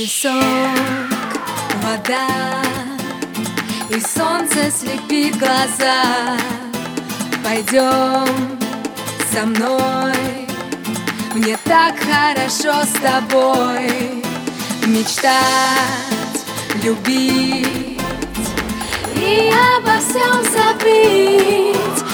Песок, вода и солнце слепит глаза. Пойдем со мной Мне так хорошо с тобой. Мечтать, любить И обо всем забыть.